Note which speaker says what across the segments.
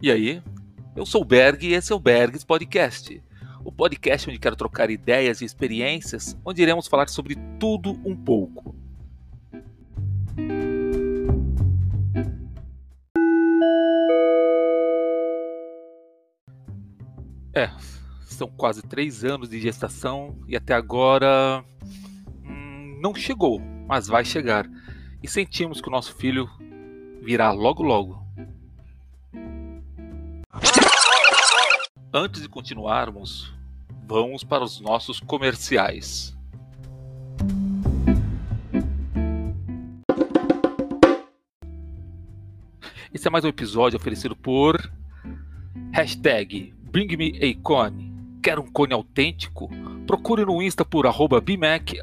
Speaker 1: E aí? Eu sou o Berg e esse é o Bergs Podcast. O podcast onde quero trocar ideias e experiências, onde iremos falar sobre tudo um pouco. É, são quase três anos de gestação e até agora hum, não chegou, mas vai chegar. E sentimos que o nosso filho virá logo logo. Antes de continuarmos, vamos para os nossos comerciais. Esse é mais um episódio oferecido por hashtag Bring Me a Cone. Quer um cone autêntico? Procure no Insta por arroba BMAC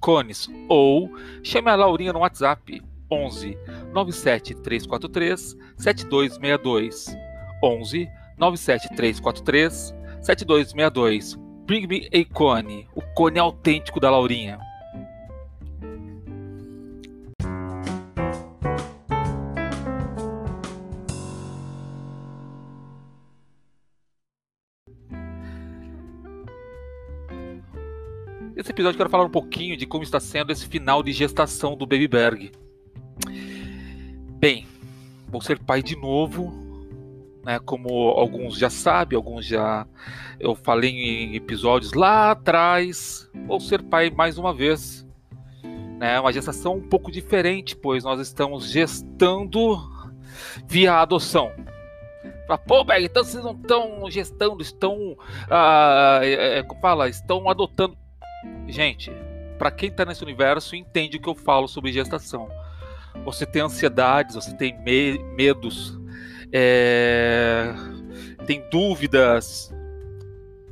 Speaker 1: cones ou chame a Laurinha no WhatsApp 11 97 343 7262 11 97343 7262. Bring me a cone, o cone autêntico da Laurinha. Nesse episódio quero falar um pouquinho de como está sendo esse final de gestação do Baby Berg. Bem, vou ser pai de novo né, como alguns já sabem, alguns já eu falei em episódios lá atrás, vou ser pai mais uma vez. Né, uma gestação um pouco diferente, pois nós estamos gestando via adoção. Pô, Berg, então vocês não estão gestando, estão. Ah, é, é, fala? Estão adotando. Gente, para quem está nesse universo, entende o que eu falo sobre gestação. Você tem ansiedades, você tem me medos, é, tem dúvidas.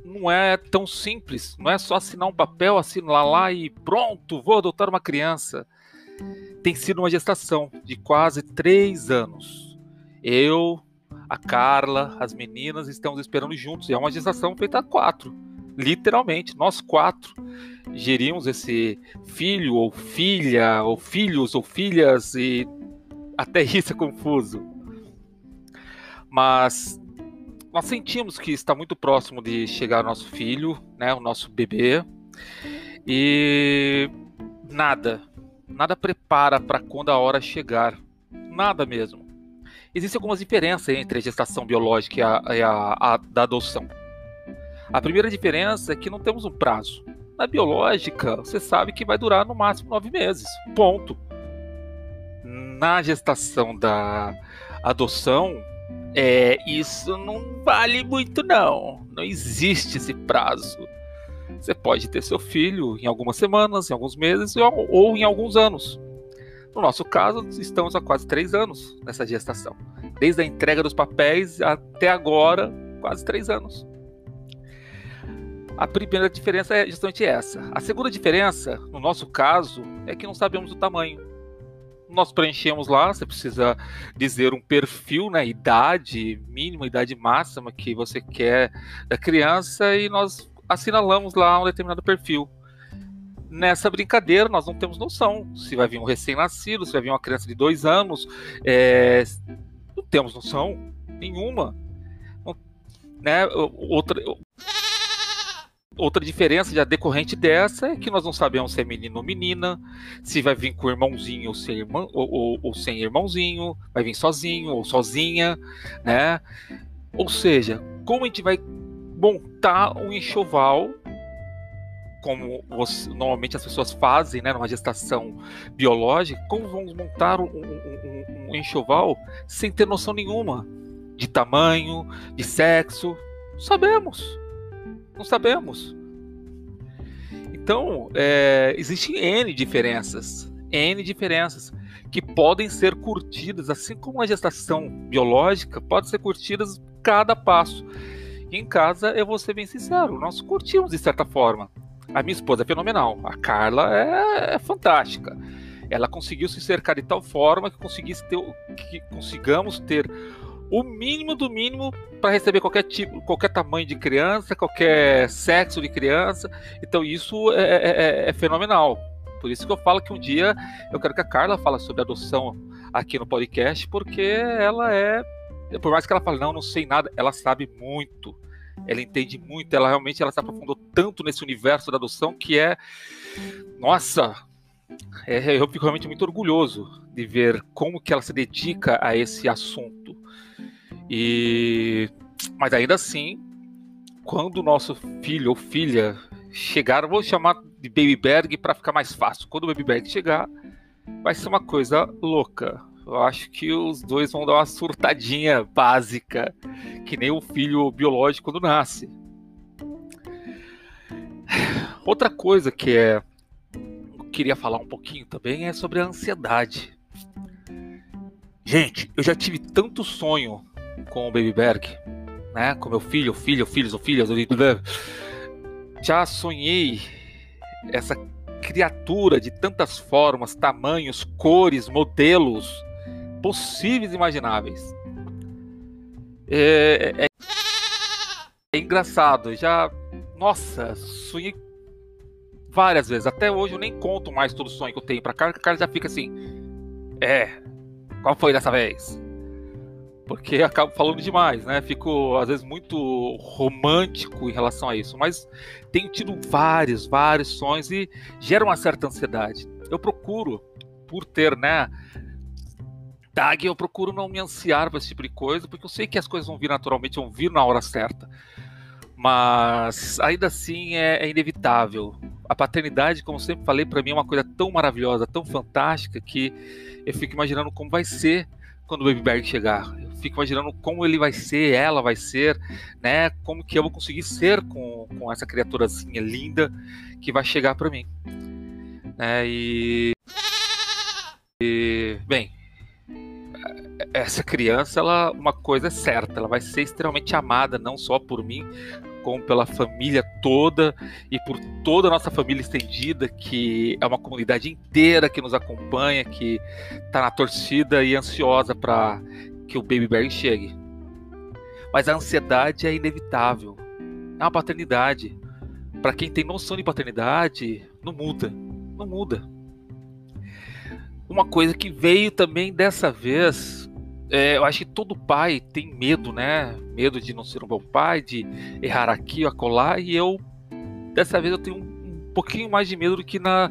Speaker 1: Não é tão simples. Não é só assinar um papel, assinar lá e pronto, vou adotar uma criança. Tem sido uma gestação de quase três anos. Eu, a Carla, as meninas estamos esperando juntos. E é uma gestação feita a quatro. Literalmente, nós quatro gerimos esse filho ou filha, ou filhos ou filhas, e até isso é confuso mas nós sentimos que está muito próximo de chegar o nosso filho, né, o nosso bebê, e nada, nada prepara para quando a hora chegar, nada mesmo. Existem algumas diferenças entre a gestação biológica e a, a, a da adoção. A primeira diferença é que não temos um prazo. Na biológica, você sabe que vai durar no máximo nove meses. Ponto. Na gestação da adoção, é, isso não vale muito não. Não existe esse prazo. Você pode ter seu filho em algumas semanas, em alguns meses ou em alguns anos. No nosso caso, estamos há quase três anos nessa gestação. Desde a entrega dos papéis até agora, quase três anos. A primeira diferença é justamente essa. A segunda diferença, no nosso caso, é que não sabemos o tamanho nós preenchemos lá, você precisa dizer um perfil, né, idade mínima, idade máxima que você quer da criança e nós assinalamos lá um determinado perfil. Nessa brincadeira, nós não temos noção se vai vir um recém-nascido, se vai vir uma criança de dois anos, é... não temos noção nenhuma. Né? Outra, Outra diferença já decorrente dessa é que nós não sabemos se é menino ou menina, se vai vir com irmãozinho ou sem, irmão, ou, ou, ou sem irmãozinho, vai vir sozinho ou sozinha, né? Ou seja, como a gente vai montar um enxoval, como você, normalmente as pessoas fazem, né, numa gestação biológica, como vamos montar um, um, um enxoval sem ter noção nenhuma de tamanho, de sexo? Sabemos não sabemos. Então, é, existem N diferenças. N diferenças que podem ser curtidas, assim como a gestação biológica pode ser curtidas cada passo. Em casa, eu vou ser bem sincero, nós curtimos de certa forma. A minha esposa é fenomenal, a Carla é, é fantástica. Ela conseguiu se cercar de tal forma que, ter, que consigamos ter o mínimo do mínimo para receber qualquer tipo, qualquer tamanho de criança, qualquer sexo de criança. Então isso é, é, é, é, fenomenal. Por isso que eu falo que um dia eu quero que a Carla fale sobre adoção aqui no podcast, porque ela é por mais que ela fale, não, não sei nada, ela sabe muito. Ela entende muito, ela realmente ela se aprofundou tanto nesse universo da adoção que é. Nossa! É, eu fico realmente muito orgulhoso de ver como que ela se dedica a esse assunto. E mas ainda assim, quando o nosso filho ou filha chegar, vou chamar de Baby Berg para ficar mais fácil. Quando o Baby Berg chegar, vai ser uma coisa louca. Eu acho que os dois vão dar uma surtadinha básica, que nem o filho biológico quando nasce. Outra coisa que é eu queria falar um pouquinho também é sobre a ansiedade. Gente, eu já tive tanto sonho com o Baby Berg, né? Com meu filho, filho, filhos filhas, já sonhei essa criatura de tantas formas, tamanhos, cores, modelos possíveis e imagináveis. É, é, é engraçado, já. Nossa, sonhei várias vezes. Até hoje eu nem conto mais todo o sonho que eu tenho pra cá, a cara já fica assim. É, qual foi dessa vez? Porque acabo falando demais, né? Fico, às vezes, muito romântico em relação a isso. Mas tenho tido vários, vários sonhos e gera uma certa ansiedade. Eu procuro, por ter, né? tag, eu procuro não me ansiar para esse tipo de coisa, porque eu sei que as coisas vão vir naturalmente, vão vir na hora certa. Mas ainda assim é, é inevitável. A paternidade, como sempre falei, para mim é uma coisa tão maravilhosa, tão fantástica, que eu fico imaginando como vai ser quando o Baby Berg chegar. Eu fico imaginando como ele vai ser, ela vai ser, né? Como que eu vou conseguir ser com, com essa criaturazinha linda que vai chegar para mim. Né? E, e, bem, essa criança, ela, uma coisa é certa, ela vai ser extremamente amada, não só por mim, como pela família toda e por toda a nossa família estendida, que é uma comunidade inteira que nos acompanha, que está na torcida e ansiosa para que o Baby Bear chegue. Mas a ansiedade é inevitável. É uma paternidade. Para quem tem noção de paternidade, não muda. Não muda. Uma coisa que veio também dessa vez é, eu acho que todo pai tem medo, né? Medo de não ser um bom pai, de errar aqui ou acolá, e eu, dessa vez, eu tenho um, pouquinho mais de medo do que na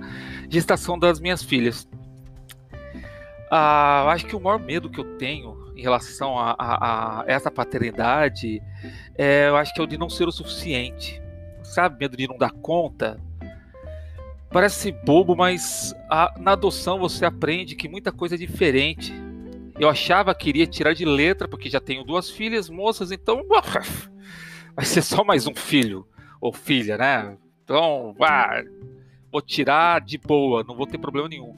Speaker 1: gestação das minhas filhas. Ah, acho que o maior medo que eu tenho em relação a, a, a essa paternidade, é, eu acho que é o de não ser o suficiente. Sabe, medo de não dar conta, Parece bobo, mas a, na adoção você aprende que muita coisa é diferente. Eu achava que iria tirar de letra, porque já tenho duas filhas moças, então vai ser só mais um filho ou filha, né? Então, ah, vou tirar de boa, não vou ter problema nenhum.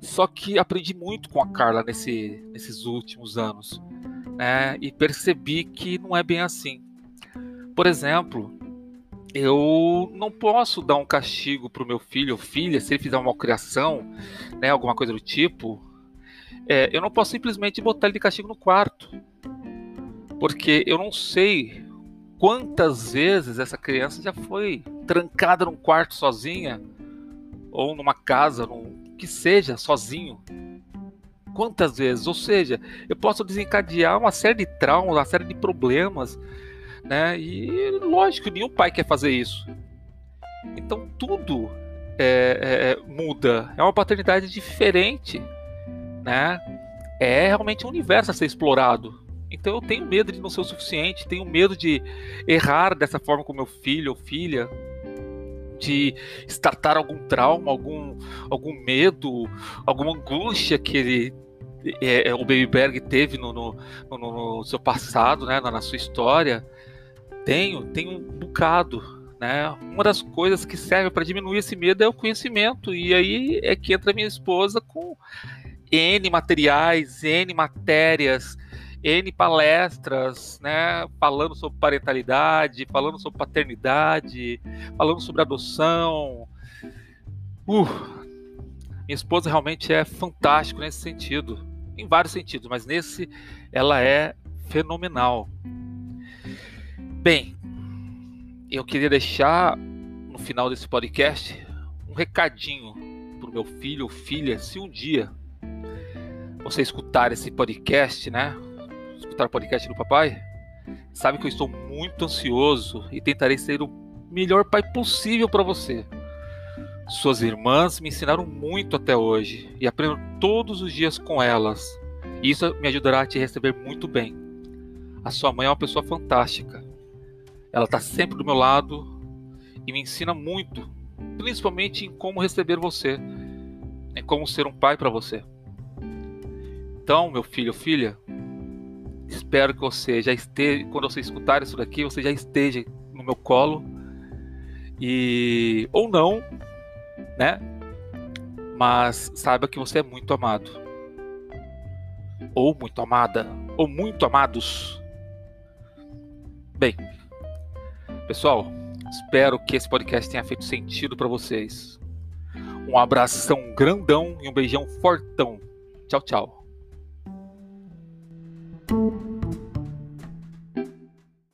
Speaker 1: Só que aprendi muito com a Carla nesse, nesses últimos anos, né? E percebi que não é bem assim. Por exemplo, eu não posso dar um castigo para o meu filho ou filha se ele fizer uma malcriação, né, alguma coisa do tipo, é, eu não posso simplesmente botar ele de castigo no quarto. Porque eu não sei quantas vezes essa criança já foi trancada num quarto sozinha, ou numa casa, num, que seja, sozinho. Quantas vezes? Ou seja, eu posso desencadear uma série de traumas, uma série de problemas, né? E lógico, nenhum pai quer fazer isso. Então tudo é, é, muda. É uma paternidade diferente né? É realmente um universo a ser explorado. Então eu tenho medo de não ser o suficiente, tenho medo de errar dessa forma com meu filho ou filha, de startar algum trauma, algum, algum medo, alguma angústia que ele, é, é o Baby Berg teve no, no, no, no seu passado, né, na sua história. Tenho, tenho um bocado. Né? Uma das coisas que serve para diminuir esse medo é o conhecimento, e aí é que entra minha esposa com N materiais, N matérias, N palestras, né, falando sobre parentalidade, falando sobre paternidade, falando sobre adoção. Uh, minha esposa realmente é fantástica nesse sentido, em vários sentidos, mas nesse ela é fenomenal. Bem, eu queria deixar no final desse podcast um recadinho para o meu filho ou filha, se um dia você escutar esse podcast, né? escutar o podcast do papai, sabe que eu estou muito ansioso e tentarei ser o melhor pai possível para você. Suas irmãs me ensinaram muito até hoje e aprendo todos os dias com elas. Isso me ajudará a te receber muito bem. A sua mãe é uma pessoa fantástica. Ela está sempre do meu lado e me ensina muito, principalmente em como receber você, em como ser um pai para você. Então, meu filho ou filha, espero que você já esteja, quando você escutar isso daqui, você já esteja no meu colo e ou não, né? Mas saiba que você é muito amado. Ou muito amada, ou muito amados. Bem, pessoal, espero que esse podcast tenha feito sentido para vocês. Um abração grandão e um beijão fortão. Tchau, tchau.